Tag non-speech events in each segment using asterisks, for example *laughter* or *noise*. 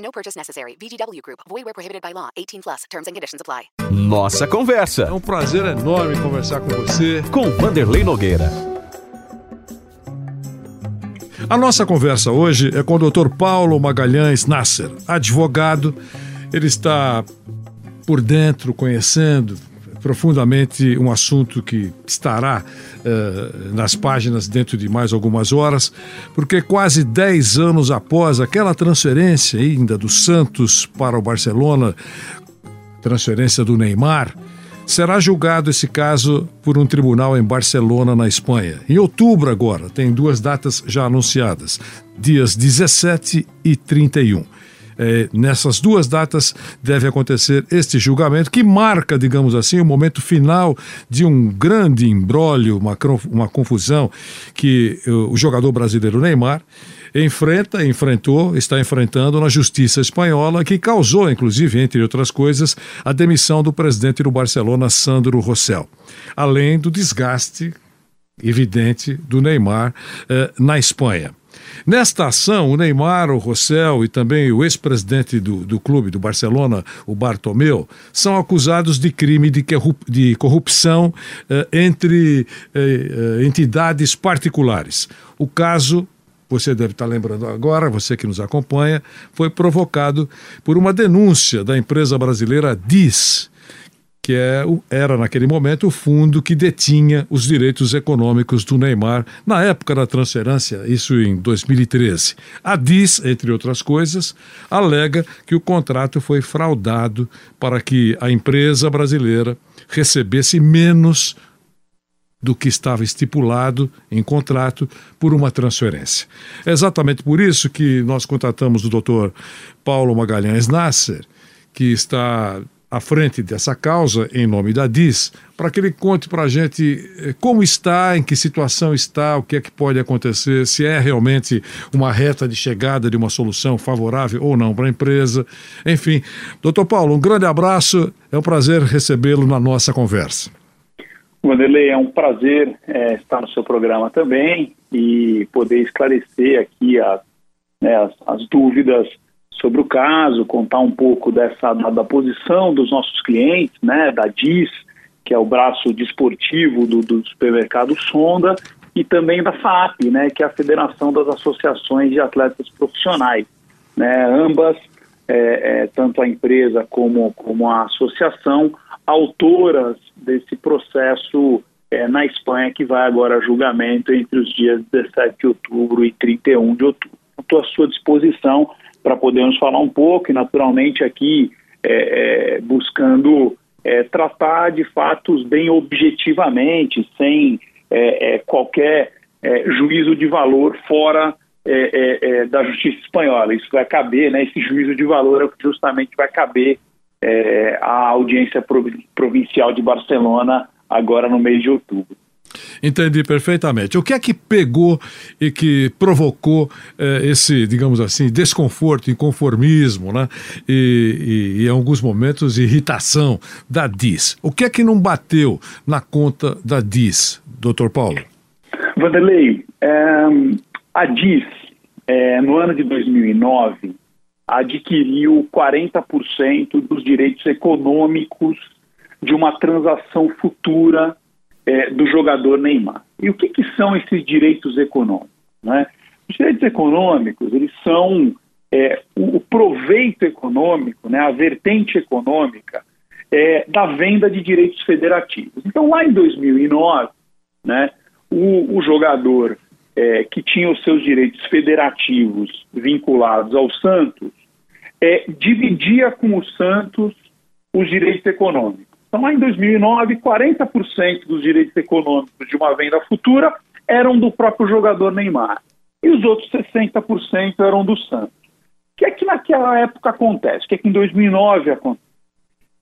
No purchase necessary. VGW Group. Void where prohibited by law. 18 plus. Terms and conditions apply. Nossa Conversa. É um prazer enorme conversar com você. Com Vanderlei Nogueira. A nossa conversa hoje é com o Dr. Paulo Magalhães Nasser, advogado. Ele está por dentro, conhecendo profundamente um assunto que estará uh, nas páginas dentro de mais algumas horas, porque quase 10 anos após aquela transferência ainda do Santos para o Barcelona, transferência do Neymar, será julgado esse caso por um tribunal em Barcelona, na Espanha. Em outubro, agora, tem duas datas já anunciadas: dias 17 e 31. É, nessas duas datas deve acontecer este julgamento, que marca, digamos assim, o momento final de um grande embrólio, uma, uma confusão que o jogador brasileiro Neymar enfrenta, enfrentou, está enfrentando na justiça espanhola, que causou, inclusive, entre outras coisas, a demissão do presidente do Barcelona, Sandro Rossell. Além do desgaste evidente do Neymar eh, na Espanha. Nesta ação, o Neymar, o Rossell e também o ex-presidente do, do clube, do Barcelona, o Bartomeu, são acusados de crime de, de corrupção eh, entre eh, eh, entidades particulares. O caso você deve estar lembrando agora, você que nos acompanha, foi provocado por uma denúncia da empresa brasileira DIS, que é, era naquele momento o fundo que detinha os direitos econômicos do Neymar na época da transferência, isso em 2013. A DIS, entre outras coisas, alega que o contrato foi fraudado para que a empresa brasileira recebesse menos do que estava estipulado em contrato por uma transferência. É exatamente por isso que nós contratamos o doutor Paulo Magalhães Nasser, que está à frente dessa causa, em nome da DIS, para que ele conte para a gente eh, como está, em que situação está, o que é que pode acontecer, se é realmente uma reta de chegada de uma solução favorável ou não para a empresa. Enfim, doutor Paulo, um grande abraço, é um prazer recebê-lo na nossa conversa. Wanderlei, é um prazer é, estar no seu programa também e poder esclarecer aqui né, as, as dúvidas sobre o caso, contar um pouco dessa da, da, posição dos nossos clientes, né, da DIS, que é o braço desportivo do, do supermercado Sonda, e também da FAP, né, que é a Federação das Associações de Atletas Profissionais. Né, ambas, é, é, tanto a empresa como, como a associação, autoras desse processo é, na Espanha, que vai agora a julgamento entre os dias 17 de outubro e 31 de outubro. Estou à sua disposição para podermos falar um pouco e, naturalmente, aqui é, é, buscando é, tratar de fatos bem objetivamente, sem é, é, qualquer é, juízo de valor fora da justiça espanhola. Isso vai caber, né, esse juízo de valor é o que justamente vai caber à audiência provincial de Barcelona agora no mês de outubro. Entendi perfeitamente. O que é que pegou e que provocou eh, esse, digamos assim, desconforto, inconformismo, né? E, e, em alguns momentos, irritação da DIS? O que é que não bateu na conta da DIS, doutor Paulo? Vanderlei, é, a DIS, é, no ano de 2009, adquiriu 40% dos direitos econômicos de uma transação futura é, do jogador Neymar. E o que, que são esses direitos econômicos? Né? Os direitos econômicos, eles são é, o, proveito econômico, né, a vertente econômica é, da venda de direitos federativos. Então, lá em 2009, né, o, o jogador é, que tinha os seus direitos federativos vinculados ao Santos é, dividia com o Santos os direitos econômicos. Então, lá em 2009, 40% dos direitos econômicos de uma venda futura eram do próprio jogador Neymar. E os outros 60% eram do Santos. que é que naquela época acontece? O que é que em 2009 acontece?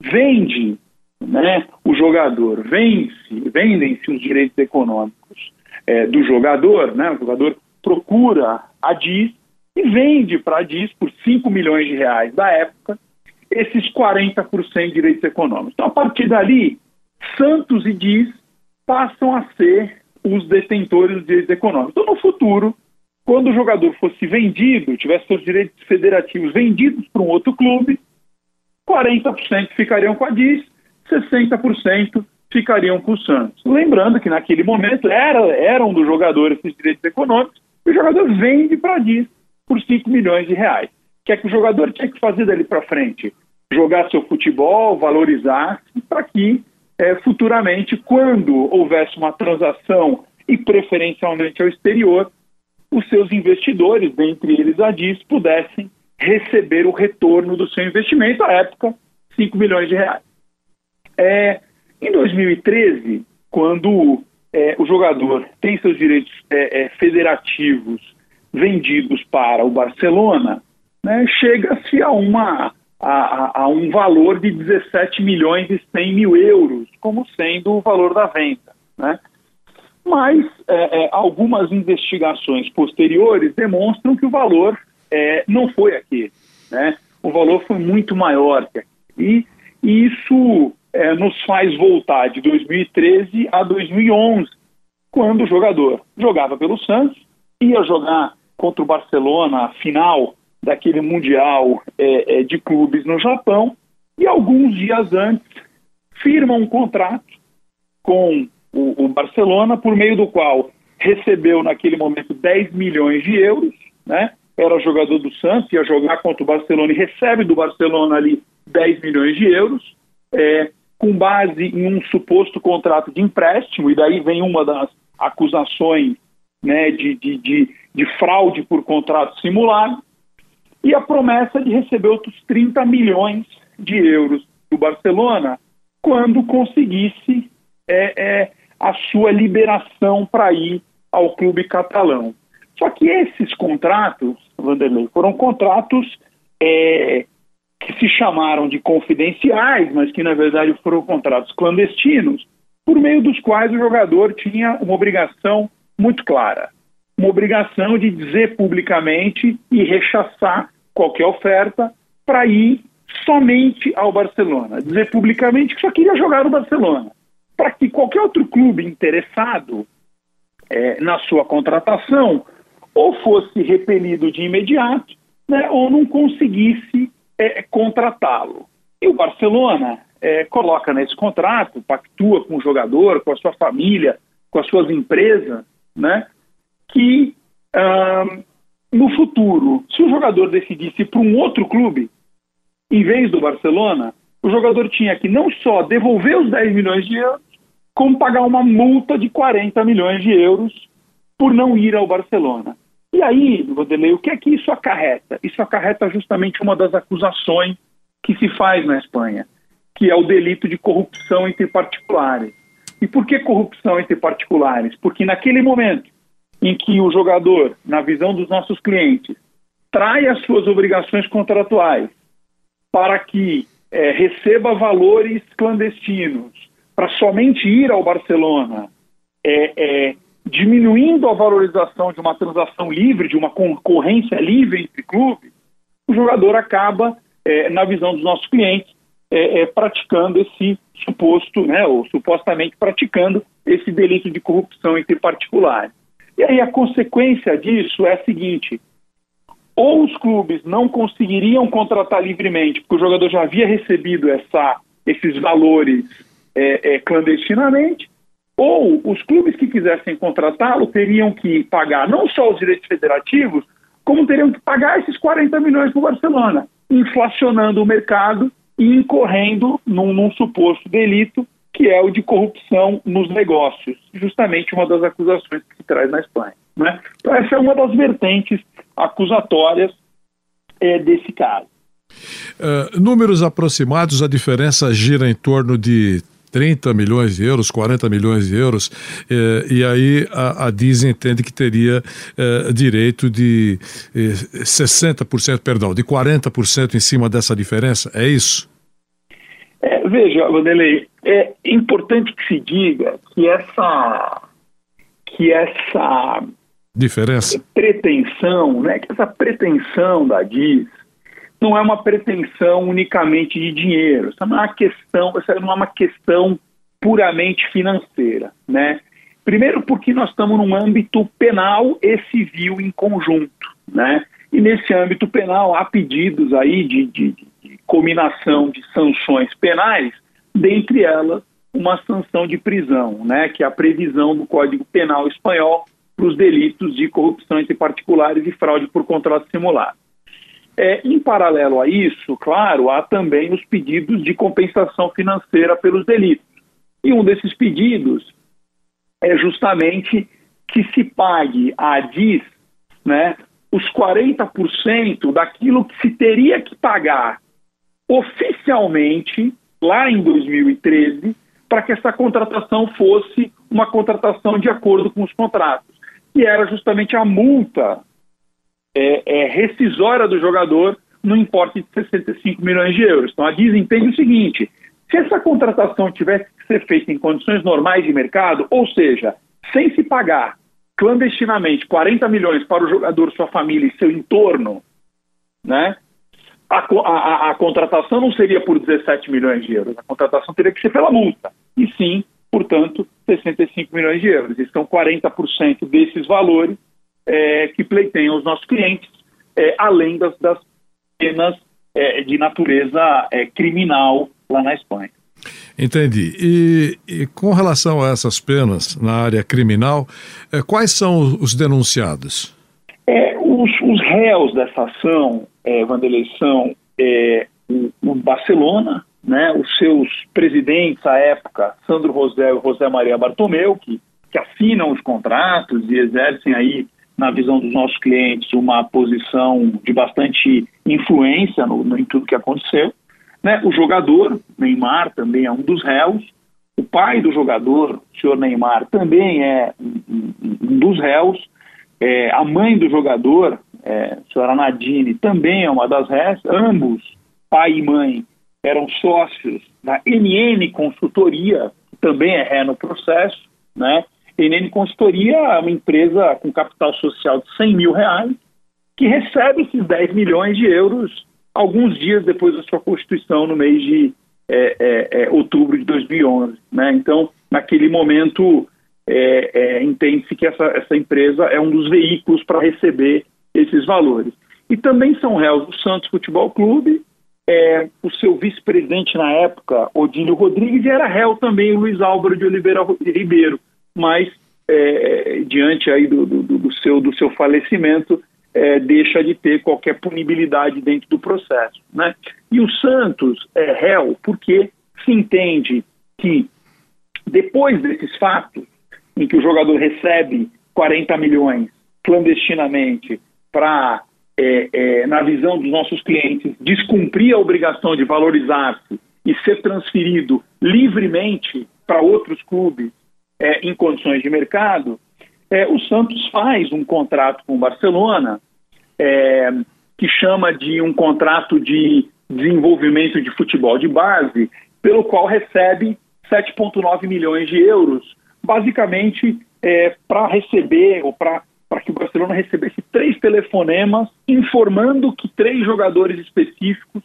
Vende né, o jogador, vende vendem-se os direitos econômicos é, do jogador, né, o jogador procura a DIS e vende para a DIS por 5 milhões de reais da época esses 40% de direitos econômicos. Então, a partir dali, Santos e DIS passam a ser os detentores dos direitos econômicos. Então, no futuro, quando o jogador fosse vendido, tivesse seus direitos federativos vendidos para um outro clube, 40% ficariam com a DIS, 60% ficariam com o Santos. Lembrando que naquele momento era, eram do jogador esses direitos econômicos, e o jogador vende para a DIS por 5 milhões de reais. Que é que o jogador tinha que fazer dali para frente? Jogar seu futebol, valorizar-se, para que é, futuramente, quando houvesse uma transação e preferencialmente ao exterior, os seus investidores, dentre eles a DIS, pudessem receber o retorno do seu investimento, à época, 5 milhões de reais. É, em 2013, quando é, o jogador tem seus direitos é, é, federativos vendidos para o Barcelona, né, chega-se a, a, a, um valor de 17 milhões e 100 mil euros, como sendo o valor da venda. Né? Mas é, é, algumas investigações posteriores demonstram que o valor é, não foi aquele. Né? O valor foi muito maior que aquele. E, isso é, nos faz voltar de 2013 a 2011, quando o jogador jogava pelo Santos, ia jogar contra o Barcelona final daquele Mundial é, é, de Clubes no Japão, e alguns dias antes firma um contrato com o, o Barcelona, por meio do qual recebeu naquele momento 10 milhões de euros, né? era jogador do Santos, ia jogar contra o Barcelona e recebe do Barcelona ali 10 milhões de euros, é, com base em um suposto contrato de empréstimo, e daí vem uma das acusações né, de, de, de, de fraude por contrato simulado, e a promessa de receber outros 30 milhões de euros do Barcelona quando conseguisse é, é, a sua liberação para ir ao clube catalão. Só que esses contratos, Vanderlei, foram contratos é, que se chamaram de confidenciais, mas que na verdade foram contratos clandestinos, por meio dos quais o jogador tinha uma obrigação muito clara, uma obrigação de dizer publicamente e rechaçar qualquer oferta para ir somente ao Barcelona, dizer publicamente que só queria jogar no Barcelona, para que qualquer outro clube interessado é, na sua contratação ou fosse repelido de imediato, né, ou não conseguisse é, contratá-lo. E o Barcelona é, coloca nesse contrato, pactua com o jogador, com a sua família, com as suas empresas, né, que no futuro, se o jogador decidisse para um outro clube, em vez do Barcelona, o jogador tinha que não só devolver os 10 milhões de euros, como pagar uma multa de 40 milhões de euros por não ir ao Barcelona. E aí, Rodelei, o que é que isso acarreta? Isso acarreta justamente uma das acusações que se faz na Espanha, que é o delito de corrupção entre particulares. E por que corrupção entre particulares? Porque naquele momento em que o jogador, na visão dos nossos clientes, trai as suas obrigações contratuais para que é, receba valores clandestinos, para somente ir ao Barcelona, é, é, diminuindo a valorização de uma transação livre, de uma concorrência livre entre clubes, o jogador acaba, é, na visão dos nossos clientes, é, é, praticando esse suposto, né, ou supostamente praticando esse delito de corrupção entre particulares. E aí a consequência disso é a seguinte: ou os clubes não conseguiriam contratar livremente, porque o jogador já havia recebido essa, esses valores é, clandestinamente, ou os clubes que quisessem contratá-lo teriam que pagar não só os direitos federativos, como teriam que pagar esses 40 milhões para o Barcelona, inflacionando o mercado e incorrendo num, num, suposto delito que é o de corrupção nos negócios, justamente uma das acusações que se traz na Espanha. Né? Então essa é uma das vertentes acusatórias é, desse caso. Uh, números aproximados, a diferença gira em torno de 30 milhões de euros, 40 milhões de euros, eh, e aí a, a Disney entende que teria eh, direito de eh, 60%, perdão, de 40% em cima dessa diferença, é isso? É, veja, Vanderlei, é importante que se diga que essa que essa diferença pretensão, né, que essa pretensão da Disney não é uma pretensão unicamente de dinheiro. Essa não é uma questão, essa não é uma questão puramente financeira, né? Primeiro porque nós estamos num âmbito penal e civil em conjunto, né? E nesse âmbito penal há pedidos aí de, de combinação de sanções penais, dentre elas uma sanção de prisão, né? Que é a previsão do Código Penal espanhol para os delitos de corrupção entre particulares e fraude por contrato simulado. É, em paralelo a isso, claro, há também os pedidos de compensação financeira pelos delitos. E um desses pedidos é justamente que se pague à DIS né, os 40% daquilo que se teria que pagar oficialmente lá em 2013 para que essa contratação fosse uma contratação de acordo com os contratos, que era justamente a multa é, é, rescisória do jogador no importe de 65 milhões de euros. Então a Disney entende o seguinte: se essa contratação tivesse que ser feita em condições normais de mercado, ou seja, sem se pagar clandestinamente 40 milhões para o jogador, sua família e seu entorno, né? A, a, a, contratação não seria por 17 milhões de euros, a contratação teria que ser pela multa, e sim, portanto, 65 milhões de euros. Então, 40% desses valores é, que pleiteiam os nossos clientes, é, além das, das penas é, de natureza é, criminal lá na Espanha. Entendi. E, e, com relação a essas penas na área criminal, é, quais são os denunciados? É, os, os, réus dessa ação, é, Vanderlei, são é, o, o, Barcelona, né, os seus presidentes à época, Sandro José e José Maria Bartomeu, que, que assinam os contratos e exercem aí na visão dos nossos clientes, uma posição de bastante influência no, no, em tudo que aconteceu. Né? O jogador, Neymar, também é um dos réus. O pai do jogador, o senhor Neymar, também é um, um dos réus. É, a mãe do jogador, é, senhora Nadine, também é uma das réus. Ambos, pai e mãe, eram sócios da NN Consultoria, que também é ré no processo, né? NN Consultoria é uma empresa com capital social de 100 mil reais que recebe esses 10 milhões de euros alguns dias depois da sua constituição, no mês de é, é, é, outubro de 2011. Né? Então, naquele momento, é, é, entende-se que essa, essa empresa é um dos veículos para receber esses valores. E também são réus do Santos Futebol Clube, é, o seu vice-presidente na época, Odílio Rodrigues, e era réu também o Luiz Álvaro de Oliveira Ribeiro, mas é, diante aí do, do, do, seu, do seu falecimento, é, deixa de ter qualquer punibilidade dentro do processo. Né? E o Santos é réu porque se entende que depois desses fatos, em que o jogador recebe 40 milhões clandestinamente para, é, é, na visão dos nossos clientes, descumprir a obrigação de valorizar-se e ser transferido livremente para outros clubes é, em condições de mercado, é, o Santos faz um contrato com o Barcelona é, que chama de um contrato de desenvolvimento de futebol de base, pelo qual recebe 7,9 milhões de euros, basicamente é, para receber ou para para que o Barcelona recebesse três telefonemas informando que três jogadores específicos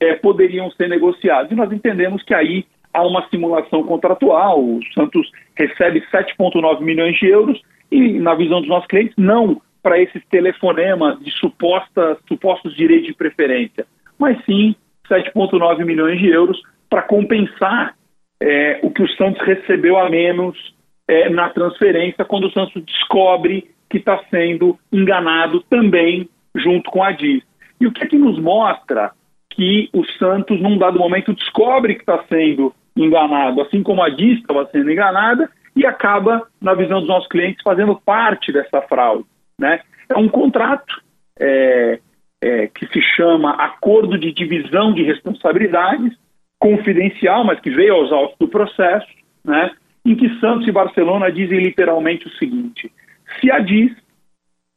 é, poderiam ser negociados. E nós entendemos que aí há uma simulação contratual. O Santos recebe 7,9 milhões de euros e, na visão dos nossos clientes, não para esses telefonemas de suposta, supostos direitos de preferência, mas sim 7,9 milhões de euros para compensar é, o que o Santos recebeu a menos é, na transferência quando o Santos descobre que está sendo enganado também junto com a DIS. E o que é que nos mostra que o Santos, num dado momento, descobre que está sendo enganado, assim como a DIS estava sendo enganada, e acaba, na visão dos nossos clientes, fazendo parte dessa fraude. Né? É um contrato é, é, que se chama Acordo de Divisão de Responsabilidades, confidencial, mas que veio aos autos do processo, né, em que Santos e Barcelona dizem literalmente o seguinte: se a DIS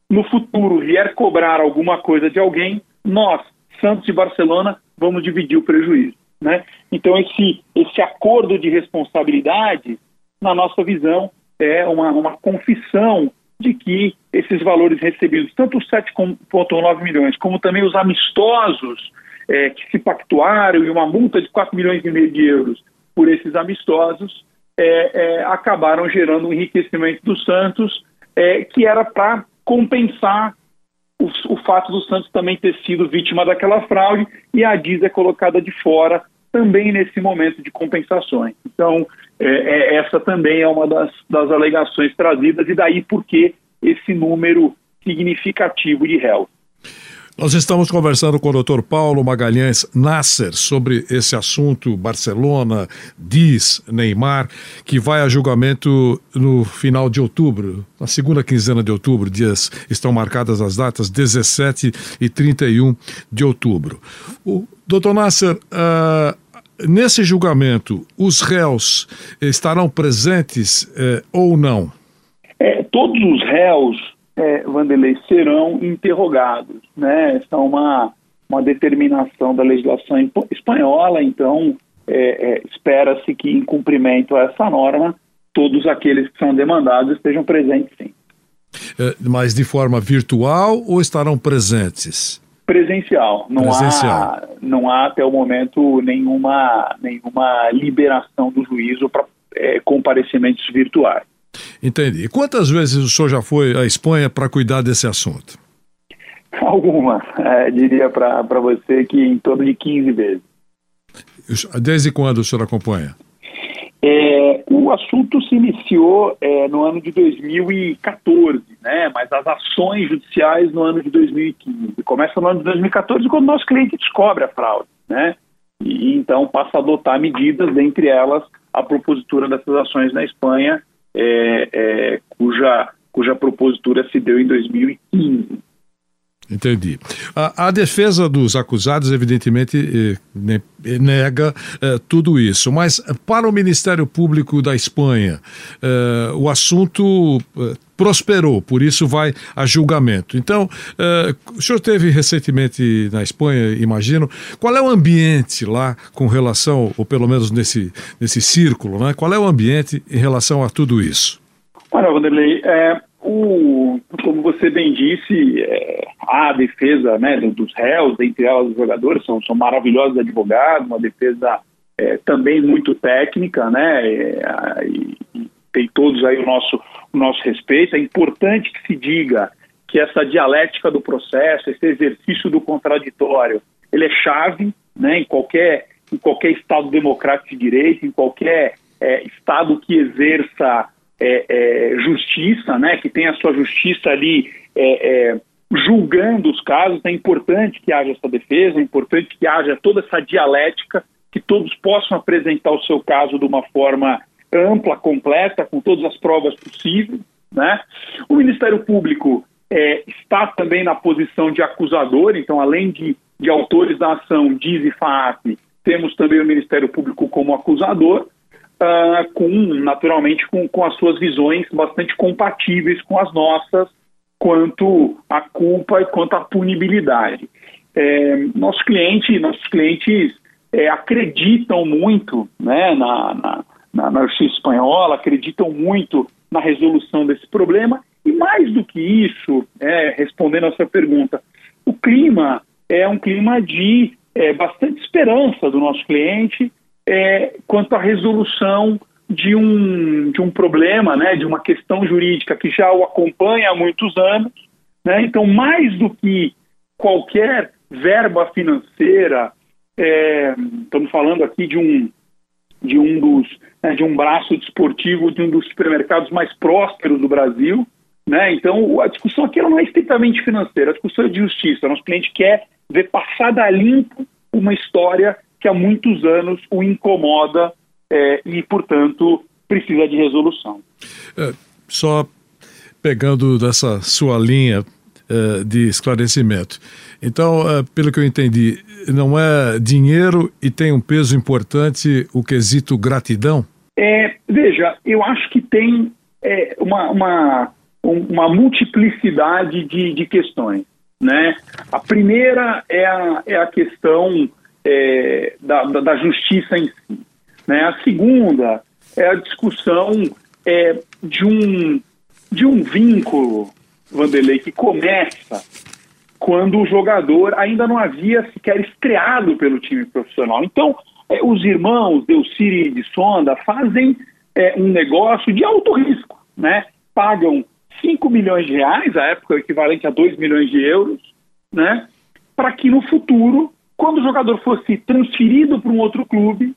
no futuro vier cobrar alguma coisa de alguém, nós, Santos e Barcelona, vamos dividir o prejuízo. Né? Então, esse, esse acordo de responsabilidade, na nossa visão, é uma, uma confissão de que esses valores recebidos, tanto os 7,9 milhões, como também os amistosos é, que se pactuaram e uma multa de 4 milhões e meio de euros por esses amistosos, é, é, acabaram gerando um enriquecimento do Santos é, que era para compensar o, o, fato do Santos também ter sido vítima daquela fraude e a DIS é colocada de fora também nesse momento de compensações. Então, é, é, essa também é uma das, das alegações trazidas e daí porque esse número significativo de réus. Nós estamos conversando com o Dr. Paulo Magalhães Nasser sobre esse assunto Barcelona, diz Neymar, que vai a julgamento no final de outubro, na segunda quinzena de outubro, dias estão marcadas as datas 17 e 31 de outubro. O Dr. Nasser, uh, nesse julgamento, os réus estarão presentes uh, ou não? É, todos os réus é, Vanderlei, serão interrogados. Né? Essa é uma, uma determinação da legislação espanhola, então é, é, espera-se que, em cumprimento a essa norma, todos aqueles que são demandados estejam presentes, sim. É, mas de forma virtual ou estarão presentes? Presencial. Não, Presencial. Há, não há até o momento nenhuma, nenhuma liberação do juízo para é, comparecimentos virtuais. Entendi. Quantas vezes o senhor já foi à Espanha para cuidar desse assunto? *laughs* Alguma. É, diria para você que em torno de 15 vezes. Desde quando o senhor acompanha? É, o assunto se iniciou é, no ano de 2014, né? mas as ações judiciais no ano de 2015. Começa no ano de 2014 quando o nosso cliente descobre a fraude. Né? E então passa a adotar medidas, dentre elas a propositura dessas ações na Espanha, é, é, cuja, cuja propositura se deu em 2015. Entendi. A, a, defesa dos acusados, evidentemente, eh, eh, nega eh, tudo isso, mas para o Ministério Público da Espanha, o assunto prosperou, por isso vai a julgamento. Então, o senhor esteve recentemente na Espanha, imagino. Qual é o ambiente lá com relação, ou pelo menos nesse, nesse círculo, né? qual é o ambiente em relação a tudo isso? Olha, Vanderlei, é, o, como você bem disse, é, a defesa né, dos réus, dentre elas os jogadores, são, são maravilhosos advogados, uma defesa é, também muito técnica, né, é, e, e tem todos aí o nosso, o nosso respeito. É importante que se diga que essa dialética do processo, esse exercício do contraditório, ele é chave né, em, qualquer, em qualquer Estado democrático de direito, em qualquer é, Estado que exerça é, é, justiça, né, que tem a sua justiça ali é, é, julgando os casos, é importante que haja essa defesa, é importante que haja toda essa dialética, que todos possam apresentar o seu caso de uma forma ampla, completa, com todas as provas possíveis. Né? O Ministério Público é, está também na posição de acusador, então, além de, de autores da ação, diz e FAAP, temos também o Ministério Público como acusador, uh, com, naturalmente, com, com as suas visões bastante compatíveis com as nossas, quanto à culpa e quanto à punibilidade. É, nossos clientes, nossos clientes é, acreditam muito né, na, na, na, na justiça espanhola, acreditam muito na resolução desse problema e mais do que isso, é, respondendo a sua pergunta, o clima é um clima de é, bastante esperança do nosso cliente é, quanto à resolução de um, de um problema, né, de uma questão jurídica que já o acompanha há muitos anos. Né? Então, mais do que qualquer verba financeira, é, estamos falando aqui de um, de um dos né, de um braço desportivo de um dos supermercados mais prósperos do Brasil. Né? Então, a discussão aqui não é estritamente financeira, a discussão é de justiça. Nosso cliente quer ver passada a limpo uma história que há muitos anos o incomoda é, e, portanto, precisa de resolução. É, só pegando dessa sua linha, uh, de esclarecimento. Então, uh, pelo que eu entendi, não é dinheiro e tem um peso importante o quesito gratidão? É, veja, eu acho que tem é, uma, uma, uma multiplicidade de, de questões. Né? A primeira é a, é a questão é, da, da, justiça em si. Né? A segunda é a discussão é, de, um, de um vínculo, Vanderlei, que começa quando o jogador ainda não havia sequer estreado pelo time profissional. Então, é, os irmãos Delciri de Sonda fazem é, um negócio de alto risco, né? Pagam 5 milhões de reais, a época equivalente a 2 milhões de euros, né? Para que no futuro, quando o jogador fosse transferido para um outro clube,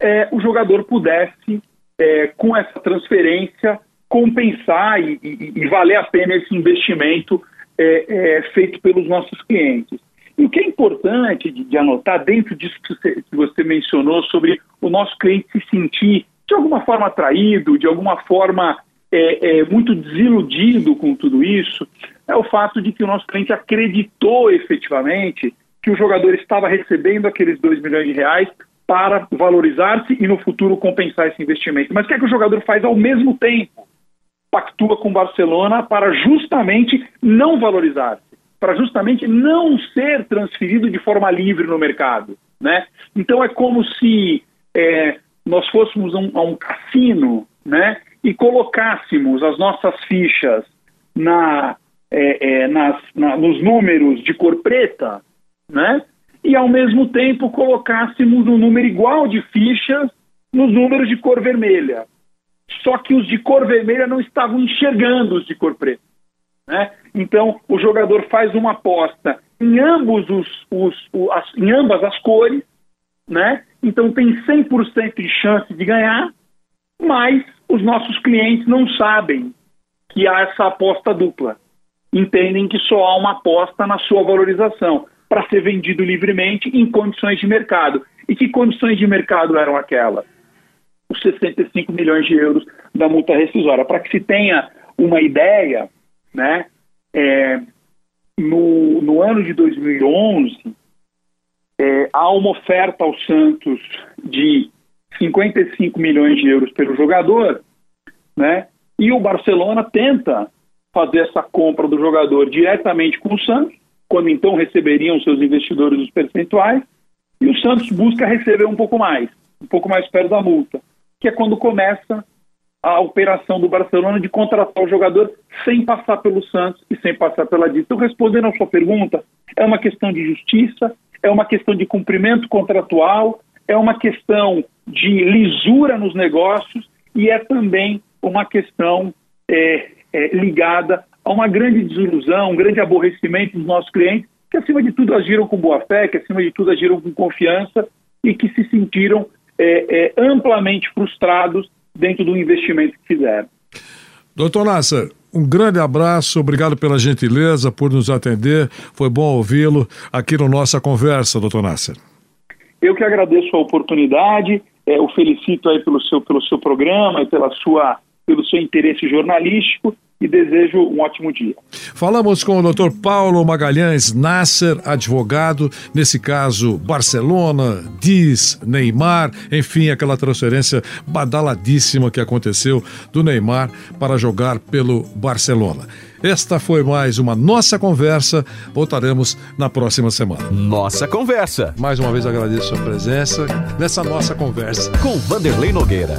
é, o jogador pudesse, é, com essa transferência, compensar e, e, e, valer a pena esse investimento é, é, feito pelos nossos clientes. E o que é importante de, de anotar dentro disso que você, que você mencionou sobre o nosso cliente se sentir de alguma forma atraído, de alguma forma é, é, muito desiludido com tudo isso, é o fato de que o nosso cliente acreditou efetivamente que o jogador estava recebendo aqueles 2 milhões de reais para valorizar-se e no futuro compensar esse investimento. Mas o que é que o jogador faz ao mesmo tempo? Pactua com o Barcelona para justamente não valorizar-se para justamente não ser transferido de forma livre no mercado. Né? Então é como se é, nós fôssemos um, a um cassino né, e colocássemos as nossas fichas na, é, é, nas, na, nos números de cor preta, né? E ao mesmo tempo colocássemos um número igual de fichas nos números de cor vermelha. Só que os de cor vermelha não estavam enxergando os de cor preta. Né? Então, o jogador faz uma aposta em, ambos os, os, os as, em ambas as cores, né? então tem 100% de chance de ganhar, mas os nossos clientes não sabem que há essa aposta dupla. Entendem que só há uma aposta na sua valorização para ser vendido livremente em condições de mercado. E que condições de mercado eram aquelas? Os 65 milhões de euros da multa rescisória. Para que se tenha uma ideia, né? É, no, no ano de 2011, é, há uma oferta ao Santos de 55 milhões de euros pelo jogador, né? E o Barcelona tenta fazer essa compra do jogador diretamente com o Santos, quando então receberiam seus investidores os percentuais, e o Santos busca receber um pouco mais, um pouco mais perto da multa, que é quando começa a operação do Barcelona de contratar o jogador sem passar pelo Santos e sem passar pela dívida. Então, respondendo à sua pergunta, é uma questão de justiça, é uma questão de cumprimento contratual, é uma questão de lisura nos negócios e é também uma questão é, é, ligada a uma grande desilusão, um grande aborrecimento dos nossos clientes, que acima de tudo agiram com boa fé, que acima de tudo agiram com confiança e que se sentiram é, é amplamente frustrados dentro do investimento que fizeram. Doutor Nasser, um grande abraço, obrigado pela gentileza, por nos atender. Foi bom ouvi-lo aqui no Nossa Conversa, doutor Nasser. Eu que agradeço a oportunidade, é, o felicito aí pelo seu, pelo seu programa e pela sua, pelo seu interesse jornalístico e desejo um ótimo dia. Falamos com o Dr. Paulo Magalhães Nasser, advogado, nesse caso Barcelona, Diz, Neymar, enfim, aquela transferência badaladíssima que aconteceu do Neymar para jogar pelo Barcelona. Esta foi mais uma nossa conversa. Voltaremos na próxima semana. Nossa conversa. Mais uma vez agradeço a sua presença nessa nossa conversa com Vanderlei Nogueira.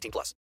18 plus.